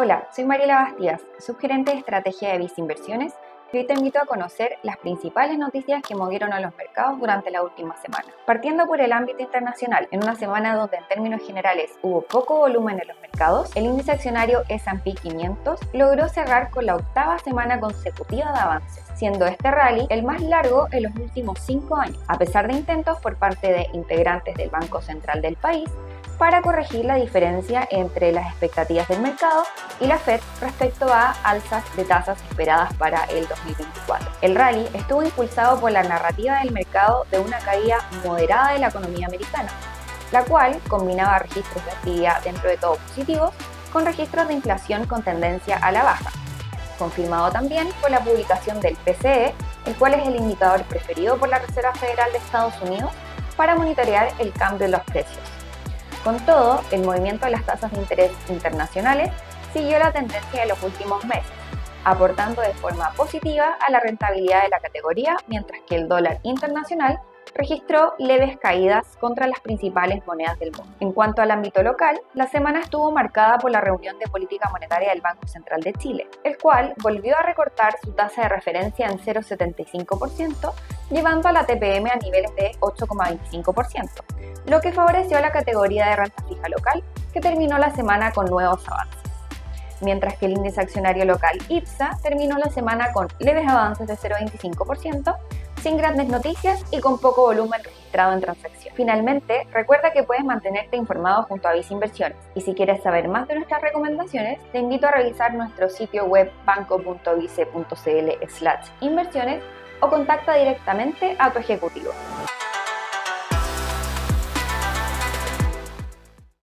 Hola, soy Mariela Bastías, subgerente de estrategia de Visa Inversiones y hoy te invito a conocer las principales noticias que movieron a los mercados durante la última semana. Partiendo por el ámbito internacional, en una semana donde en términos generales hubo poco volumen en los mercados, el índice accionario S&P 500 logró cerrar con la octava semana consecutiva de avances, siendo este rally el más largo en los últimos cinco años, a pesar de intentos por parte de integrantes del Banco Central del país para corregir la diferencia entre las expectativas del mercado y la Fed respecto a alzas de tasas esperadas para el 2024. El rally estuvo impulsado por la narrativa del mercado de una caída moderada de la economía americana, la cual combinaba registros de actividad dentro de todo positivos con registros de inflación con tendencia a la baja, confirmado también por la publicación del PCE, el cual es el indicador preferido por la Reserva Federal de Estados Unidos para monitorear el cambio de los precios. Con todo, el movimiento de las tasas de interés internacionales siguió la tendencia de los últimos meses, aportando de forma positiva a la rentabilidad de la categoría, mientras que el dólar internacional registró leves caídas contra las principales monedas del mundo. En cuanto al ámbito local, la semana estuvo marcada por la reunión de política monetaria del Banco Central de Chile, el cual volvió a recortar su tasa de referencia en 0,75%, llevando a la TPM a niveles de 8,25%, lo que favoreció a la categoría de renta fija local, que terminó la semana con nuevos avances. Mientras que el índice accionario local IPSA terminó la semana con leves avances de 0,25%, sin grandes noticias y con poco volumen registrado en transacción. Finalmente, recuerda que puedes mantenerte informado junto a Visa Inversiones y si quieres saber más de nuestras recomendaciones, te invito a revisar nuestro sitio web banco.vice.cl/inversiones o contacta directamente a tu ejecutivo.